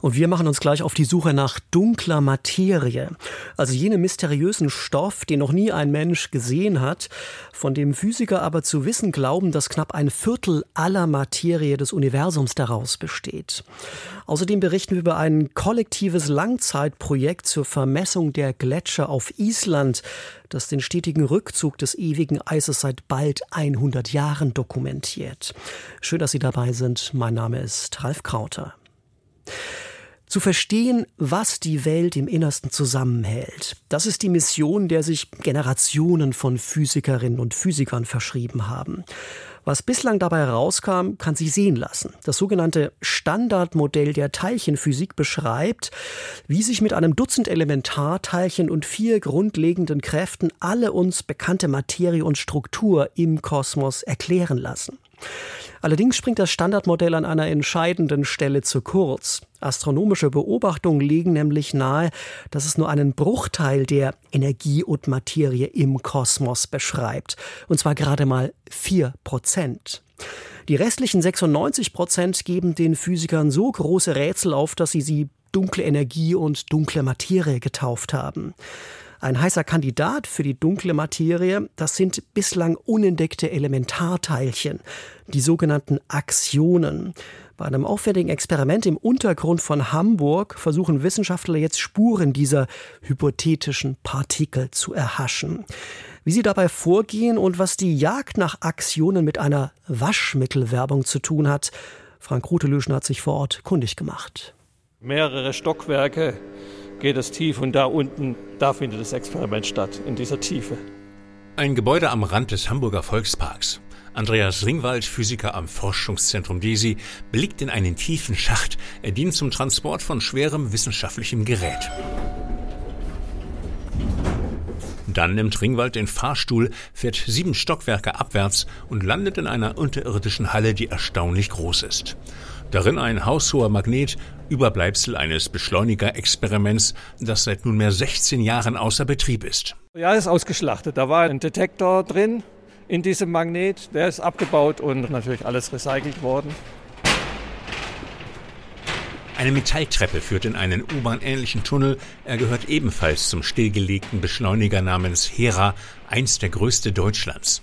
Und wir machen uns gleich auf die Suche nach dunkler Materie, also jenem mysteriösen Stoff, den noch nie ein Mensch gesehen hat, von dem Physiker aber zu wissen glauben, dass knapp ein Viertel aller Materie des Universums daraus besteht. Außerdem berichten wir über ein kollektives Langzeitprojekt zur Vermessung der Gletscher auf Island, das den stetigen Rückzug des ewigen Eises seit bald 100 Jahren dokumentiert. Schön, dass Sie dabei sind. Mein Name ist Ralf Krauter. Zu verstehen, was die Welt im Innersten zusammenhält, das ist die Mission, der sich Generationen von Physikerinnen und Physikern verschrieben haben. Was bislang dabei herauskam, kann sich sehen lassen. Das sogenannte Standardmodell der Teilchenphysik beschreibt, wie sich mit einem Dutzend Elementarteilchen und vier grundlegenden Kräften alle uns bekannte Materie und Struktur im Kosmos erklären lassen. Allerdings springt das Standardmodell an einer entscheidenden Stelle zu kurz. Astronomische Beobachtungen legen nämlich nahe, dass es nur einen Bruchteil der Energie und Materie im Kosmos beschreibt. Und zwar gerade mal vier Prozent. Die restlichen 96 Prozent geben den Physikern so große Rätsel auf, dass sie sie dunkle Energie und dunkle Materie getauft haben. Ein heißer Kandidat für die dunkle Materie, das sind bislang unentdeckte Elementarteilchen, die sogenannten Axionen. Bei einem aufwendigen Experiment im Untergrund von Hamburg versuchen Wissenschaftler jetzt Spuren dieser hypothetischen Partikel zu erhaschen. Wie sie dabei vorgehen und was die Jagd nach Axionen mit einer Waschmittelwerbung zu tun hat, Frank Rutelöschen hat sich vor Ort kundig gemacht. Mehrere Stockwerke geht es tief und da unten, da findet das Experiment statt, in dieser Tiefe. Ein Gebäude am Rand des Hamburger Volksparks. Andreas Ringwald, Physiker am Forschungszentrum DESI, blickt in einen tiefen Schacht. Er dient zum Transport von schwerem wissenschaftlichem Gerät. Dann nimmt Ringwald den Fahrstuhl, fährt sieben Stockwerke abwärts und landet in einer unterirdischen Halle, die erstaunlich groß ist. Darin ein haushoher Magnet, Überbleibsel eines Beschleunigerexperiments, das seit nunmehr 16 Jahren außer Betrieb ist. Ja, ist ausgeschlachtet. Da war ein Detektor drin in diesem Magnet. Der ist abgebaut und natürlich alles recycelt worden. Eine Metalltreppe führt in einen U-Bahn-ähnlichen Tunnel. Er gehört ebenfalls zum stillgelegten Beschleuniger namens Hera, eins der größte Deutschlands.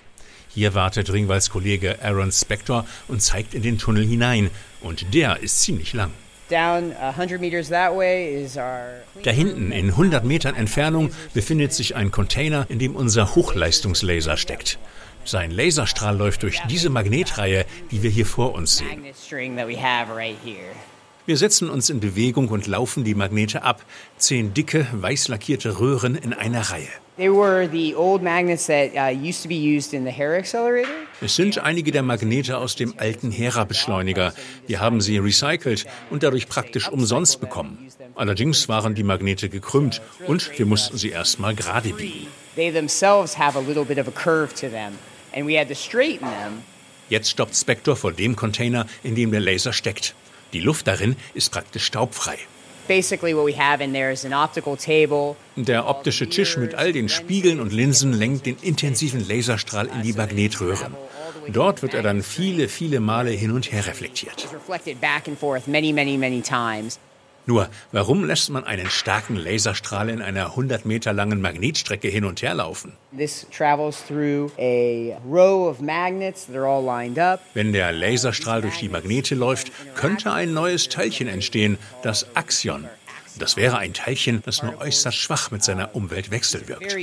Hier wartet Ringwalds Kollege Aaron Spector und zeigt in den Tunnel hinein. Und der ist ziemlich lang. Da hinten, in 100 Metern Entfernung, befindet sich ein Container, in dem unser Hochleistungslaser steckt. Sein Laserstrahl läuft durch diese Magnetreihe, die wir hier vor uns sehen. Wir setzen uns in Bewegung und laufen die Magnete ab. Zehn dicke, weiß lackierte Röhren in einer Reihe. Uh, es sind einige der Magnete aus dem alten Hera-Beschleuniger. Wir haben sie recycelt und dadurch praktisch umsonst bekommen. Allerdings waren die Magnete gekrümmt und wir mussten sie erstmal gerade biegen. Jetzt stoppt Spector vor dem Container, in dem der Laser steckt. Die Luft darin ist praktisch staubfrei. Der optische Tisch mit all den Spiegeln und Linsen lenkt den intensiven Laserstrahl in die Magnetröhren. Dort wird er dann viele, viele Male hin und her reflektiert. Nur, warum lässt man einen starken Laserstrahl in einer 100 Meter langen Magnetstrecke hin und her laufen? Wenn der Laserstrahl durch die Magnete läuft, könnte ein neues Teilchen entstehen, das Axion. Das wäre ein Teilchen, das nur äußerst schwach mit seiner Umwelt wechselwirkt.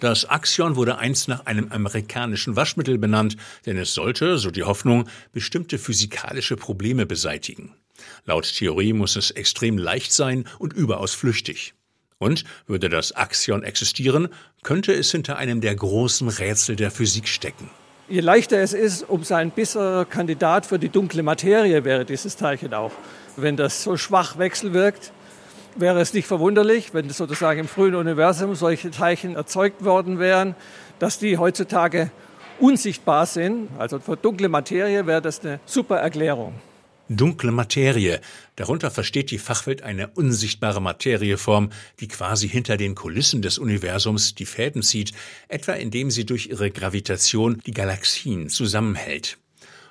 Das Axion wurde einst nach einem amerikanischen Waschmittel benannt, denn es sollte, so die Hoffnung, bestimmte physikalische Probleme beseitigen. Laut Theorie muss es extrem leicht sein und überaus flüchtig. Und würde das Axion existieren, könnte es hinter einem der großen Rätsel der Physik stecken. Je leichter es ist, umso ein bisserer Kandidat für die dunkle Materie wäre dieses Teilchen auch. Wenn das so schwach wechselwirkt, wäre es nicht verwunderlich, wenn sozusagen im frühen Universum solche Teilchen erzeugt worden wären, dass die heutzutage unsichtbar sind. Also für dunkle Materie wäre das eine super Erklärung. Dunkle Materie. Darunter versteht die Fachwelt eine unsichtbare Materieform, die quasi hinter den Kulissen des Universums die Fäden zieht, etwa indem sie durch ihre Gravitation die Galaxien zusammenhält.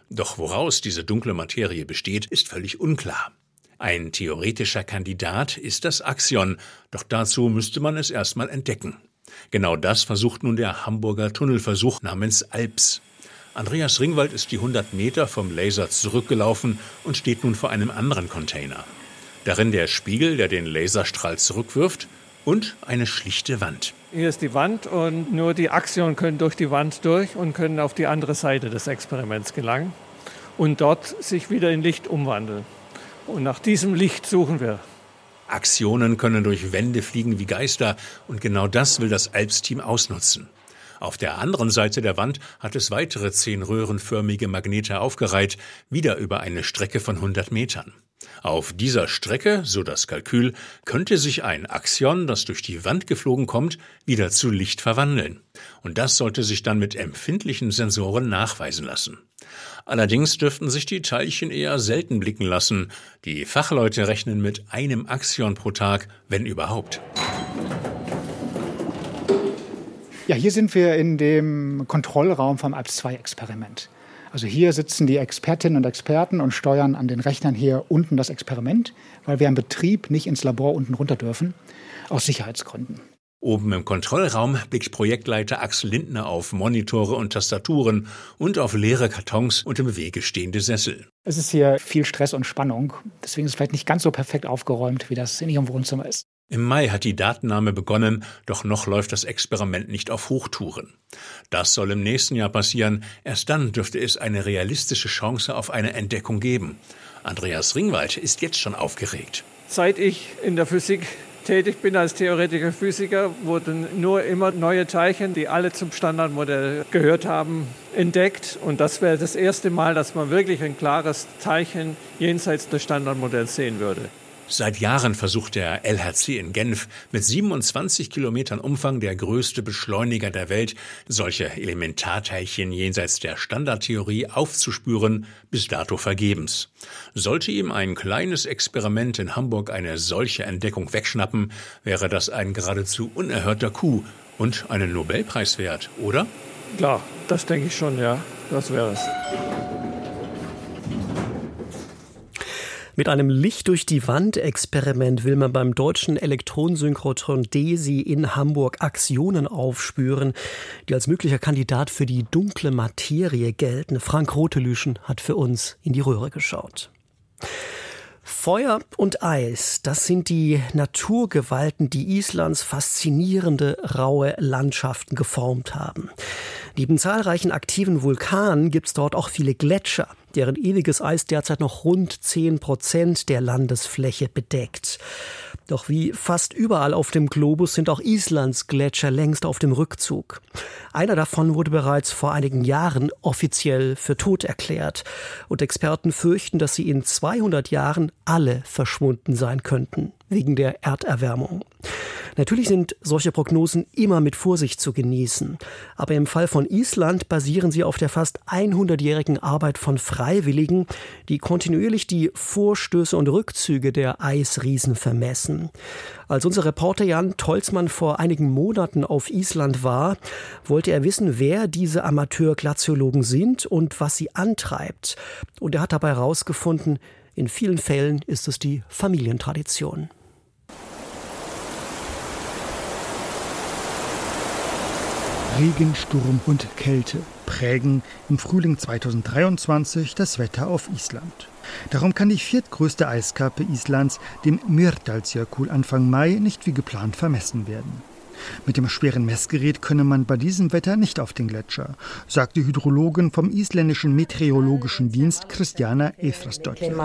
Doch woraus diese dunkle Materie besteht, ist völlig unklar. Ein theoretischer Kandidat ist das Axion, doch dazu müsste man es erstmal entdecken. Genau das versucht nun der Hamburger Tunnelversuch namens ALPS. Andreas Ringwald ist die 100 Meter vom Laser zurückgelaufen und steht nun vor einem anderen Container. Darin der Spiegel, der den Laserstrahl zurückwirft, und eine schlichte Wand. Hier ist die Wand und nur die Axion können durch die Wand durch und können auf die andere Seite des Experiments gelangen und dort sich wieder in Licht umwandeln. Und nach diesem Licht suchen wir. Aktionen können durch Wände fliegen wie Geister und genau das will das Alps-Team ausnutzen. Auf der anderen Seite der Wand hat es weitere zehn röhrenförmige Magnete aufgereiht, wieder über eine Strecke von 100 Metern. Auf dieser Strecke, so das Kalkül, könnte sich ein Axion, das durch die Wand geflogen kommt, wieder zu Licht verwandeln. Und das sollte sich dann mit empfindlichen Sensoren nachweisen lassen. Allerdings dürften sich die Teilchen eher selten blicken lassen. Die Fachleute rechnen mit einem Axion pro Tag, wenn überhaupt. Ja, hier sind wir in dem Kontrollraum vom ALPS-2-Experiment. Also hier sitzen die Expertinnen und Experten und steuern an den Rechnern hier unten das Experiment, weil wir im Betrieb nicht ins Labor unten runter dürfen, aus Sicherheitsgründen. Oben im Kontrollraum blickt Projektleiter Axel Lindner auf Monitore und Tastaturen und auf leere Kartons und im Wege stehende Sessel. Es ist hier viel Stress und Spannung. Deswegen ist es vielleicht nicht ganz so perfekt aufgeräumt, wie das in Ihrem Wohnzimmer ist. Im Mai hat die Datennahme begonnen, doch noch läuft das Experiment nicht auf Hochtouren. Das soll im nächsten Jahr passieren. Erst dann dürfte es eine realistische Chance auf eine Entdeckung geben. Andreas Ringwald ist jetzt schon aufgeregt. Seit ich in der Physik tätig bin als theoretischer Physiker, wurden nur immer neue Teilchen, die alle zum Standardmodell gehört haben, entdeckt. Und das wäre das erste Mal, dass man wirklich ein klares Teilchen jenseits des Standardmodells sehen würde. Seit Jahren versucht der LHC in Genf mit 27 Kilometern Umfang der größte Beschleuniger der Welt, solche Elementarteilchen jenseits der Standardtheorie aufzuspüren, bis dato vergebens. Sollte ihm ein kleines Experiment in Hamburg eine solche Entdeckung wegschnappen, wäre das ein geradezu unerhörter Coup und einen Nobelpreis wert, oder? Klar, das denke ich schon, ja. Das wäre es. Mit einem Licht durch die Wand Experiment will man beim deutschen Elektronensynchrotron DESI in Hamburg Aktionen aufspüren, die als möglicher Kandidat für die dunkle Materie gelten. Frank Rotelüschen hat für uns in die Röhre geschaut. Feuer und Eis, das sind die Naturgewalten, die Islands faszinierende raue Landschaften geformt haben. Neben zahlreichen aktiven Vulkanen gibt's dort auch viele Gletscher deren ewiges Eis derzeit noch rund 10 Prozent der Landesfläche bedeckt. Doch wie fast überall auf dem Globus sind auch Islands Gletscher längst auf dem Rückzug. Einer davon wurde bereits vor einigen Jahren offiziell für tot erklärt. Und Experten fürchten, dass sie in 200 Jahren alle verschwunden sein könnten, wegen der Erderwärmung. Natürlich sind solche Prognosen immer mit Vorsicht zu genießen. Aber im Fall von Island basieren sie auf der fast 100-jährigen Arbeit von Freiwilligen, die kontinuierlich die Vorstöße und Rückzüge der Eisriesen vermessen. Als unser Reporter Jan Tolzmann vor einigen Monaten auf Island war, wollte er wissen, wer diese Amateurglaziologen sind und was sie antreibt. Und er hat dabei herausgefunden, in vielen Fällen ist es die Familientradition. Regen, Sturm und Kälte prägen im Frühling 2023 das Wetter auf Island. Darum kann die viertgrößte Eiskappe Islands, dem Myrdalsjökull, Anfang Mai nicht wie geplant vermessen werden. Mit dem schweren Messgerät könne man bei diesem Wetter nicht auf den Gletscher, sagt die Hydrologin vom isländischen Meteorologischen Dienst Christiana Eithrasdottir.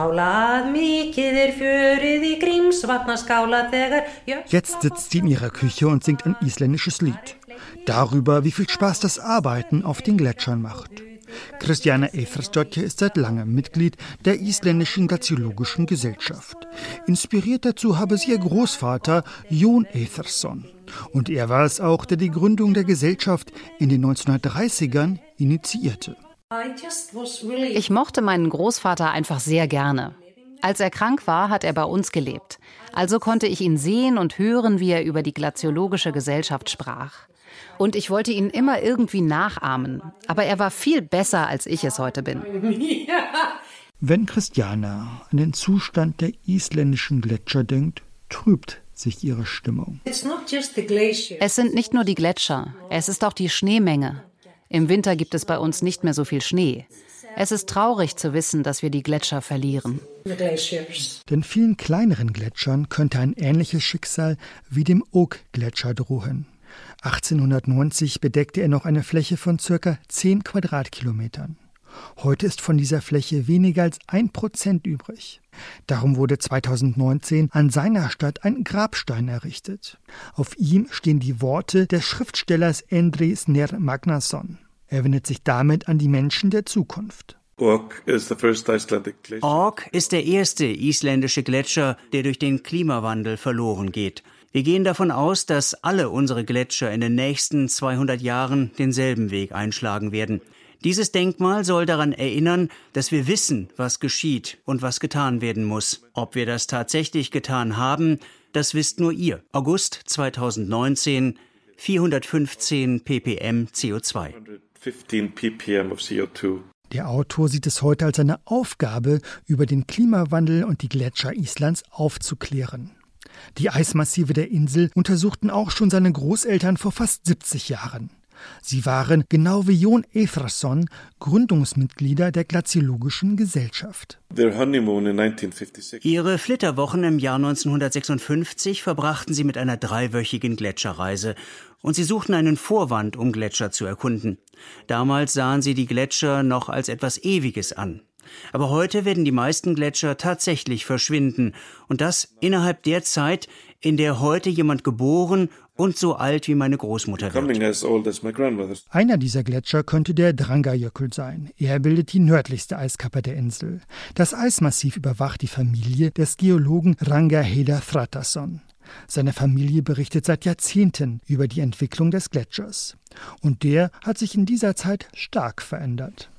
Jetzt sitzt sie in ihrer Küche und singt ein isländisches Lied darüber, wie viel Spaß das Arbeiten auf den Gletschern macht. Christiane Eithresdottir ist seit langem Mitglied der isländischen Glaziologischen Gesellschaft. Inspiriert dazu habe sie ihr Großvater Jon Eithresson. Und er war es auch, der die Gründung der Gesellschaft in den 1930ern initiierte. Ich mochte meinen Großvater einfach sehr gerne. Als er krank war, hat er bei uns gelebt. Also konnte ich ihn sehen und hören, wie er über die glaziologische Gesellschaft sprach. Und ich wollte ihn immer irgendwie nachahmen. Aber er war viel besser, als ich es heute bin. Wenn Christiana an den Zustand der isländischen Gletscher denkt, trübt sich ihre Stimmung. Es sind nicht nur die Gletscher, es ist auch die Schneemenge. Im Winter gibt es bei uns nicht mehr so viel Schnee. Es ist traurig zu wissen, dass wir die Gletscher verlieren. Den vielen kleineren Gletschern könnte ein ähnliches Schicksal wie dem Oak-Gletscher drohen. 1890 bedeckte er noch eine Fläche von circa 10 Quadratkilometern. Heute ist von dieser Fläche weniger als ein Prozent übrig. Darum wurde 2019 an seiner Stadt ein Grabstein errichtet. Auf ihm stehen die Worte des Schriftstellers Endre Sner Magnason. Er wendet sich damit an die Menschen der Zukunft. Ork ist der erste isländische Gletscher, der durch den Klimawandel verloren geht. Wir gehen davon aus, dass alle unsere Gletscher in den nächsten 200 Jahren denselben Weg einschlagen werden. Dieses Denkmal soll daran erinnern, dass wir wissen, was geschieht und was getan werden muss. Ob wir das tatsächlich getan haben, das wisst nur ihr. August 2019, 415 ppm CO2. Der Autor sieht es heute als seine Aufgabe, über den Klimawandel und die Gletscher Islands aufzuklären. Die Eismassive der Insel untersuchten auch schon seine Großeltern vor fast 70 Jahren. Sie waren, genau wie Jon Efrason, Gründungsmitglieder der Glaziologischen Gesellschaft. Ihre Flitterwochen im Jahr 1956 verbrachten sie mit einer dreiwöchigen Gletscherreise und sie suchten einen Vorwand, um Gletscher zu erkunden. Damals sahen sie die Gletscher noch als etwas Ewiges an. Aber heute werden die meisten Gletscher tatsächlich verschwinden und das innerhalb der Zeit, in der heute jemand geboren und so alt wie meine Großmutter wird. Einer dieser Gletscher könnte der Drangajökull sein. Er bildet die nördlichste Eiskappe der Insel. Das Eismassiv überwacht die Familie des Geologen Ranga Heda Thratasson. Seine Familie berichtet seit Jahrzehnten über die Entwicklung des Gletschers. Und der hat sich in dieser Zeit stark verändert.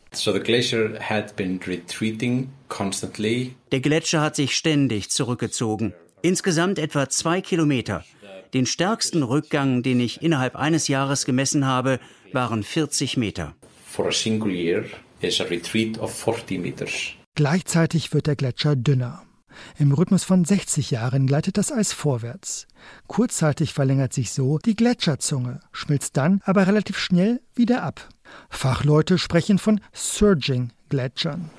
Der Gletscher hat sich ständig zurückgezogen. Insgesamt etwa zwei Kilometer. Den stärksten Rückgang, den ich innerhalb eines Jahres gemessen habe, waren 40 Meter. Gleichzeitig wird der Gletscher dünner. Im Rhythmus von 60 Jahren gleitet das Eis vorwärts. Kurzzeitig verlängert sich so die Gletscherzunge, schmilzt dann aber relativ schnell wieder ab. Fachleute sprechen von Surging-Gletschern.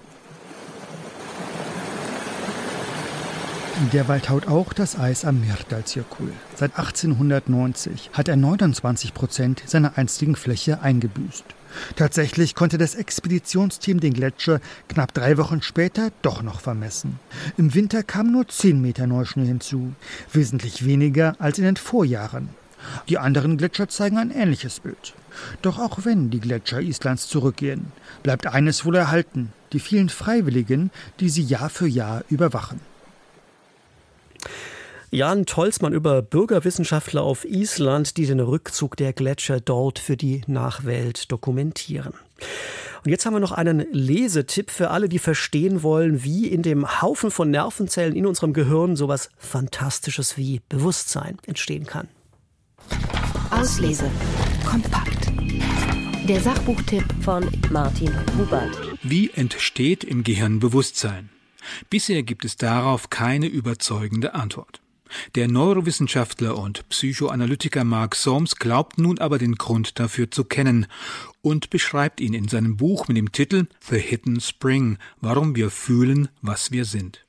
Derweil taut auch das Eis am Myrdalsjökull. Seit 1890 hat er 29 Prozent seiner einstigen Fläche eingebüßt. Tatsächlich konnte das Expeditionsteam den Gletscher knapp drei Wochen später doch noch vermessen. Im Winter kam nur 10 Meter Neuschnee hinzu, wesentlich weniger als in den Vorjahren. Die anderen Gletscher zeigen ein ähnliches Bild. Doch auch wenn die Gletscher Islands zurückgehen, bleibt eines wohl erhalten, die vielen Freiwilligen, die sie Jahr für Jahr überwachen. Jan Tolzmann über Bürgerwissenschaftler auf Island, die den Rückzug der Gletscher dort für die Nachwelt dokumentieren. Und jetzt haben wir noch einen Lesetipp für alle, die verstehen wollen, wie in dem Haufen von Nervenzellen in unserem Gehirn sowas Fantastisches wie Bewusstsein entstehen kann. Auslese. Kompakt. Der Sachbuchtipp von Martin Hubert. Wie entsteht im Gehirn Bewusstsein? Bisher gibt es darauf keine überzeugende Antwort. Der Neurowissenschaftler und Psychoanalytiker Mark Soames glaubt nun aber den Grund dafür zu kennen und beschreibt ihn in seinem Buch mit dem Titel The Hidden Spring, warum wir fühlen, was wir sind.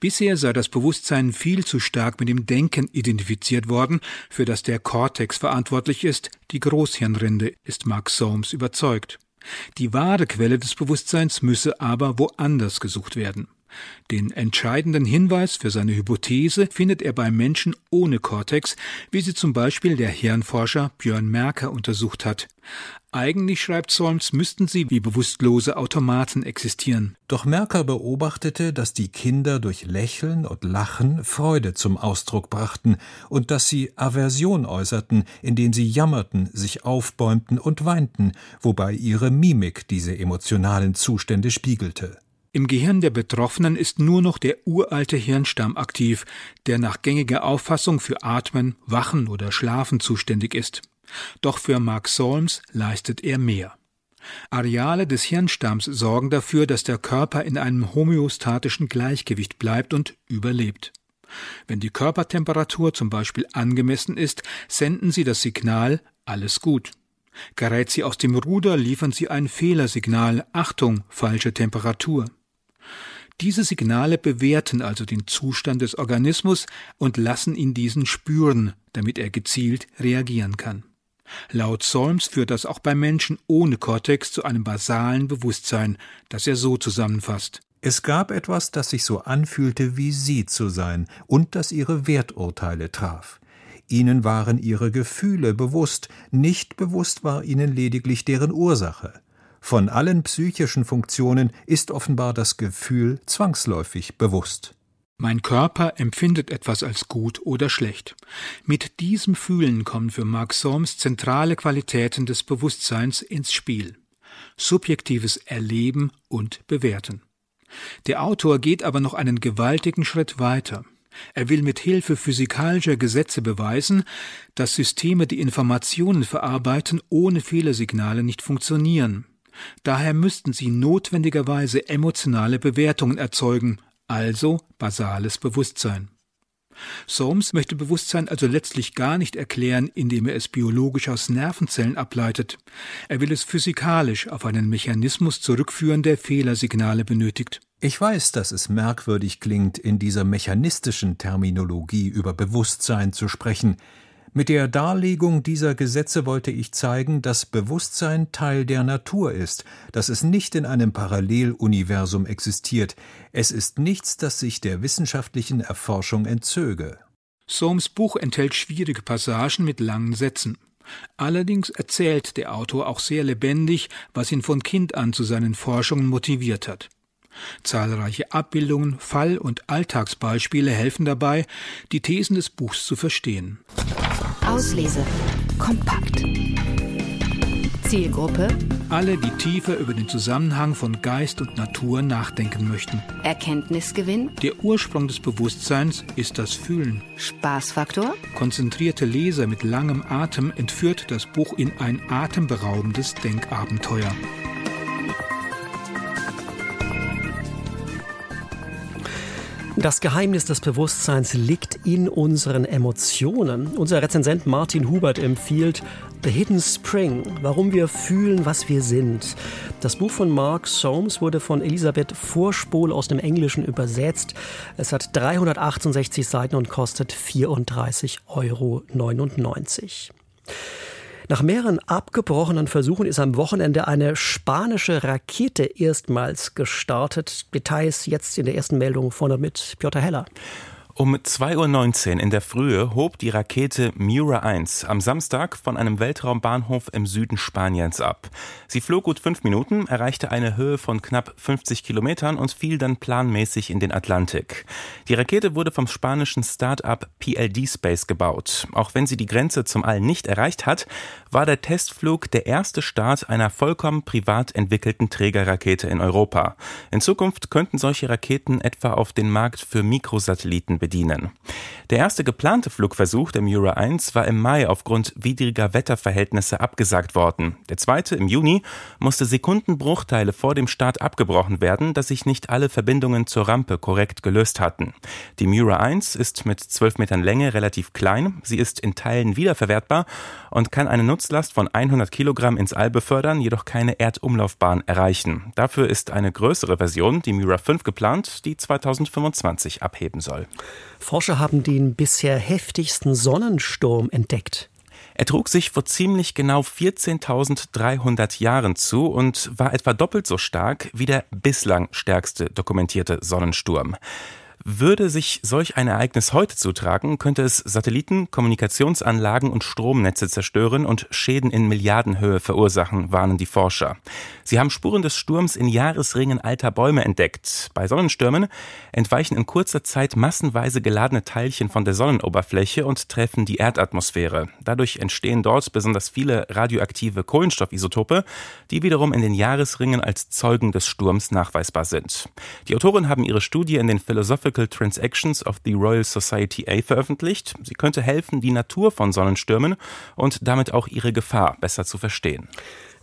Bisher sei das Bewusstsein viel zu stark mit dem Denken identifiziert worden, für das der Kortex verantwortlich ist, die Großhirnrinde, ist Mark Soames überzeugt. Die wahre Quelle des Bewusstseins müsse aber woanders gesucht werden. Den entscheidenden Hinweis für seine Hypothese findet er bei Menschen ohne Kortex, wie sie zum Beispiel der Hirnforscher Björn Merker untersucht hat. Eigentlich, schreibt Solms, müssten sie wie bewusstlose Automaten existieren. Doch Merker beobachtete, dass die Kinder durch Lächeln und Lachen Freude zum Ausdruck brachten und dass sie Aversion äußerten, indem sie jammerten, sich aufbäumten und weinten, wobei ihre Mimik diese emotionalen Zustände spiegelte. Im Gehirn der Betroffenen ist nur noch der uralte Hirnstamm aktiv, der nach gängiger Auffassung für Atmen, Wachen oder Schlafen zuständig ist. Doch für Mark Solms leistet er mehr. Areale des Hirnstamms sorgen dafür, dass der Körper in einem homöostatischen Gleichgewicht bleibt und überlebt. Wenn die Körpertemperatur zum Beispiel angemessen ist, senden sie das Signal alles gut. Gerät sie aus dem Ruder, liefern sie ein Fehlersignal Achtung, falsche Temperatur. Diese Signale bewerten also den Zustand des Organismus und lassen ihn diesen spüren, damit er gezielt reagieren kann. Laut Solms führt das auch bei Menschen ohne Kortex zu einem basalen Bewusstsein, das er so zusammenfasst. Es gab etwas, das sich so anfühlte, wie sie zu sein und das ihre Werturteile traf. Ihnen waren ihre Gefühle bewusst, nicht bewusst war ihnen lediglich deren Ursache. Von allen psychischen Funktionen ist offenbar das Gefühl zwangsläufig bewusst. Mein Körper empfindet etwas als gut oder schlecht. Mit diesem Fühlen kommen für Mark Solms zentrale Qualitäten des Bewusstseins ins Spiel. Subjektives Erleben und Bewerten. Der Autor geht aber noch einen gewaltigen Schritt weiter. Er will mit Hilfe physikalischer Gesetze beweisen, dass Systeme, die Informationen verarbeiten, ohne Fehlersignale nicht funktionieren. Daher müssten sie notwendigerweise emotionale Bewertungen erzeugen, also basales Bewusstsein. Soames möchte Bewusstsein also letztlich gar nicht erklären, indem er es biologisch aus Nervenzellen ableitet. Er will es physikalisch auf einen Mechanismus zurückführen, der Fehlersignale benötigt. Ich weiß, dass es merkwürdig klingt, in dieser mechanistischen Terminologie über Bewusstsein zu sprechen, mit der Darlegung dieser Gesetze wollte ich zeigen, dass Bewusstsein Teil der Natur ist, dass es nicht in einem Paralleluniversum existiert. Es ist nichts, das sich der wissenschaftlichen Erforschung entzöge. Soames Buch enthält schwierige Passagen mit langen Sätzen. Allerdings erzählt der Autor auch sehr lebendig, was ihn von Kind an zu seinen Forschungen motiviert hat. Zahlreiche Abbildungen, Fall- und Alltagsbeispiele helfen dabei, die Thesen des Buchs zu verstehen. Auslese. Kompakt. Zielgruppe. Alle, die tiefer über den Zusammenhang von Geist und Natur nachdenken möchten. Erkenntnisgewinn. Der Ursprung des Bewusstseins ist das Fühlen. Spaßfaktor. Konzentrierte Leser mit langem Atem entführt das Buch in ein atemberaubendes Denkabenteuer. Das Geheimnis des Bewusstseins liegt in unseren Emotionen. Unser Rezensent Martin Hubert empfiehlt The Hidden Spring, warum wir fühlen, was wir sind. Das Buch von Mark Soames wurde von Elisabeth Vorspol aus dem Englischen übersetzt. Es hat 368 Seiten und kostet 34,99 Euro. Nach mehreren abgebrochenen Versuchen ist am Wochenende eine spanische Rakete erstmals gestartet. Details jetzt in der ersten Meldung vorne mit Piotr Heller. Um 2.19 Uhr in der Frühe hob die Rakete Mura 1 am Samstag von einem Weltraumbahnhof im Süden Spaniens ab. Sie flog gut fünf Minuten, erreichte eine Höhe von knapp 50 Kilometern und fiel dann planmäßig in den Atlantik. Die Rakete wurde vom spanischen Start-up PLD Space gebaut. Auch wenn sie die Grenze zum All nicht erreicht hat, war der Testflug der erste Start einer vollkommen privat entwickelten Trägerrakete in Europa. In Zukunft könnten solche Raketen etwa auf den Markt für Mikrosatelliten bedienen. Der erste geplante Flugversuch der Mura 1 war im Mai aufgrund widriger Wetterverhältnisse abgesagt worden. Der zweite im Juni musste Sekundenbruchteile vor dem Start abgebrochen werden, da sich nicht alle Verbindungen zur Rampe korrekt gelöst hatten. Die Mura 1 ist mit 12 Metern Länge relativ klein, sie ist in Teilen wiederverwertbar und kann eine Nutzlast von 100 Kilogramm ins All befördern, jedoch keine Erdumlaufbahn erreichen. Dafür ist eine größere Version, die Mura 5, geplant, die 2025 abheben soll. Forscher haben den bisher heftigsten Sonnensturm entdeckt. Er trug sich vor ziemlich genau 14.300 Jahren zu und war etwa doppelt so stark wie der bislang stärkste dokumentierte Sonnensturm. Würde sich solch ein Ereignis heute zutragen, könnte es Satelliten, Kommunikationsanlagen und Stromnetze zerstören und Schäden in Milliardenhöhe verursachen, warnen die Forscher. Sie haben Spuren des Sturms in Jahresringen alter Bäume entdeckt. Bei Sonnenstürmen entweichen in kurzer Zeit massenweise geladene Teilchen von der Sonnenoberfläche und treffen die Erdatmosphäre. Dadurch entstehen dort besonders viele radioaktive Kohlenstoffisotope, die wiederum in den Jahresringen als Zeugen des Sturms nachweisbar sind. Die Autoren haben ihre Studie in den Philosophical Philosophical Transactions of the Royal Society A veröffentlicht. Sie könnte helfen, die Natur von Sonnenstürmen und damit auch ihre Gefahr besser zu verstehen.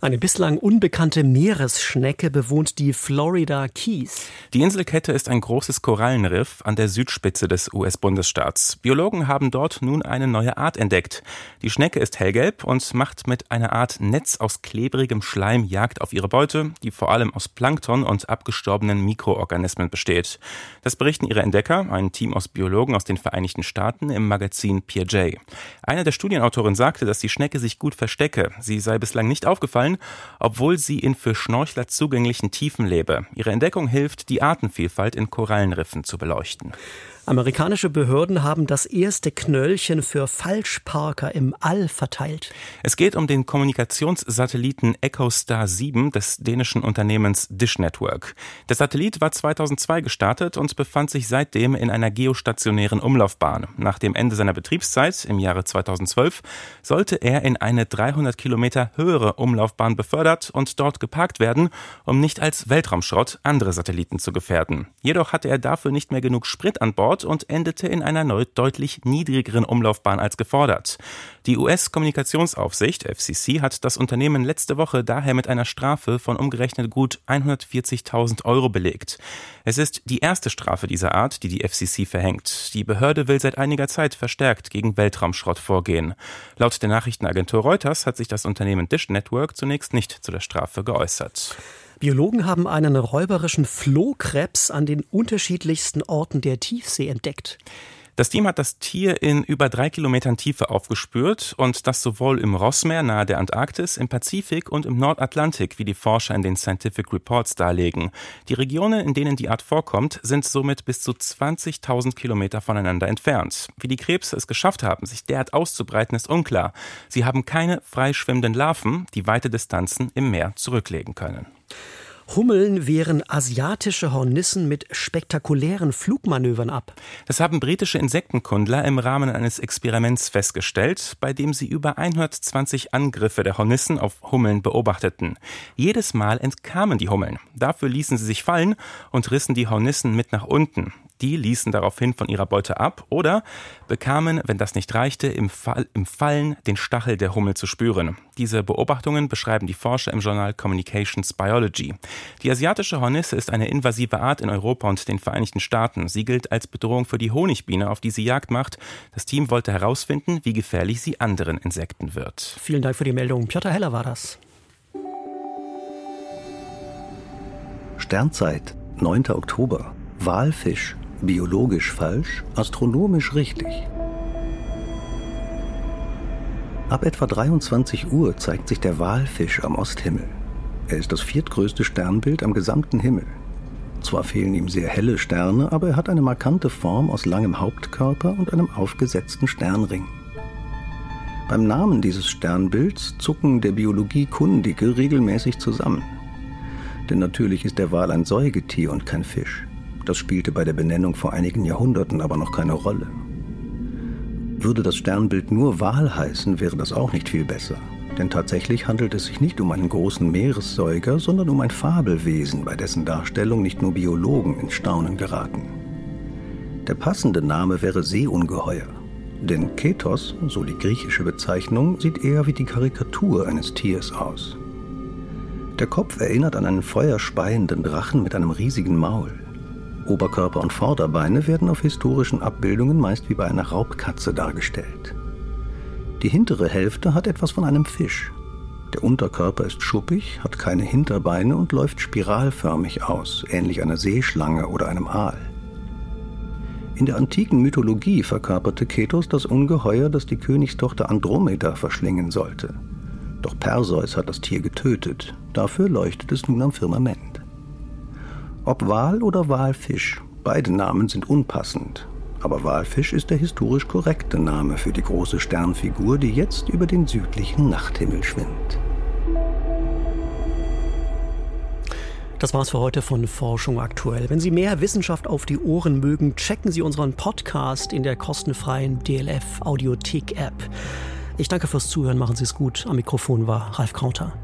Eine bislang unbekannte Meeresschnecke bewohnt die Florida Keys. Die Inselkette ist ein großes Korallenriff an der Südspitze des US-Bundesstaats. Biologen haben dort nun eine neue Art entdeckt. Die Schnecke ist hellgelb und macht mit einer Art Netz aus klebrigem Schleim Jagd auf ihre Beute, die vor allem aus Plankton und abgestorbenen Mikroorganismen besteht. Das berichten ihre Entdecker, ein Team aus Biologen aus den Vereinigten Staaten, im Magazin PJ. Einer der Studienautoren sagte, dass die Schnecke sich gut verstecke. Sie sei bislang nicht aufgefallen, Korallen, obwohl sie in für Schnorchler zugänglichen Tiefen lebe. Ihre Entdeckung hilft, die Artenvielfalt in Korallenriffen zu beleuchten. Amerikanische Behörden haben das erste Knöllchen für Falschparker im All verteilt. Es geht um den Kommunikationssatelliten EchoStar 7 des dänischen Unternehmens Dish Network. Der Satellit war 2002 gestartet und befand sich seitdem in einer geostationären Umlaufbahn. Nach dem Ende seiner Betriebszeit im Jahre 2012 sollte er in eine 300 Kilometer höhere Umlaufbahn befördert und dort geparkt werden, um nicht als Weltraumschrott andere Satelliten zu gefährden. Jedoch hatte er dafür nicht mehr genug Sprit an Bord Rekord und endete in einer deutlich niedrigeren Umlaufbahn als gefordert. Die US-Kommunikationsaufsicht FCC hat das Unternehmen letzte Woche daher mit einer Strafe von umgerechnet gut 140.000 Euro belegt. Es ist die erste Strafe dieser Art, die die FCC verhängt. Die Behörde will seit einiger Zeit verstärkt gegen Weltraumschrott vorgehen. Laut der Nachrichtenagentur Reuters hat sich das Unternehmen Dish Network zunächst nicht zu der Strafe geäußert. Biologen haben einen räuberischen Flohkrebs an den unterschiedlichsten Orten der Tiefsee entdeckt. Das Team hat das Tier in über drei Kilometern Tiefe aufgespürt und das sowohl im Rossmeer nahe der Antarktis, im Pazifik und im Nordatlantik, wie die Forscher in den Scientific Reports darlegen. Die Regionen, in denen die Art vorkommt, sind somit bis zu 20.000 Kilometer voneinander entfernt. Wie die Krebse es geschafft haben, sich derart auszubreiten, ist unklar. Sie haben keine freischwimmenden Larven, die weite Distanzen im Meer zurücklegen können. Hummeln wehren asiatische Hornissen mit spektakulären Flugmanövern ab. Das haben britische Insektenkundler im Rahmen eines Experiments festgestellt, bei dem sie über 120 Angriffe der Hornissen auf Hummeln beobachteten. Jedes Mal entkamen die Hummeln. Dafür ließen sie sich fallen und rissen die Hornissen mit nach unten. Die ließen daraufhin von ihrer Beute ab oder bekamen, wenn das nicht reichte, im, Fall, im Fallen den Stachel der Hummel zu spüren. Diese Beobachtungen beschreiben die Forscher im Journal Communications Biology. Die asiatische Hornisse ist eine invasive Art in Europa und den Vereinigten Staaten. Sie gilt als Bedrohung für die Honigbiene, auf die sie Jagd macht. Das Team wollte herausfinden, wie gefährlich sie anderen Insekten wird. Vielen Dank für die Meldung. Piotr Heller war das. Sternzeit, 9. Oktober. Walfisch biologisch falsch, astronomisch richtig. Ab etwa 23 Uhr zeigt sich der Walfisch am Osthimmel. Er ist das viertgrößte Sternbild am gesamten Himmel. Zwar fehlen ihm sehr helle Sterne, aber er hat eine markante Form aus langem Hauptkörper und einem aufgesetzten Sternring. Beim Namen dieses Sternbilds zucken der Biologie Kundige regelmäßig zusammen. Denn natürlich ist der Wal ein Säugetier und kein Fisch. Das spielte bei der Benennung vor einigen Jahrhunderten aber noch keine Rolle. Würde das Sternbild nur Wal heißen, wäre das auch nicht viel besser. Denn tatsächlich handelt es sich nicht um einen großen Meeressäuger, sondern um ein Fabelwesen, bei dessen Darstellung nicht nur Biologen ins Staunen geraten. Der passende Name wäre Seeungeheuer. Denn Ketos, so die griechische Bezeichnung, sieht eher wie die Karikatur eines Tiers aus. Der Kopf erinnert an einen feuerspeienden Drachen mit einem riesigen Maul. Oberkörper und Vorderbeine werden auf historischen Abbildungen meist wie bei einer Raubkatze dargestellt. Die hintere Hälfte hat etwas von einem Fisch. Der Unterkörper ist schuppig, hat keine Hinterbeine und läuft spiralförmig aus, ähnlich einer Seeschlange oder einem Aal. In der antiken Mythologie verkörperte Ketos das Ungeheuer, das die Königstochter Andromeda verschlingen sollte. Doch Perseus hat das Tier getötet. Dafür leuchtet es nun am Firmament. Ob Wal oder Walfisch, beide Namen sind unpassend. Aber Walfisch ist der historisch korrekte Name für die große Sternfigur, die jetzt über den südlichen Nachthimmel schwimmt. Das war's für heute von Forschung aktuell. Wenn Sie mehr Wissenschaft auf die Ohren mögen, checken Sie unseren Podcast in der kostenfreien DLF Audiothek App. Ich danke fürs Zuhören, machen Sie es gut. Am Mikrofon war Ralf Krauter.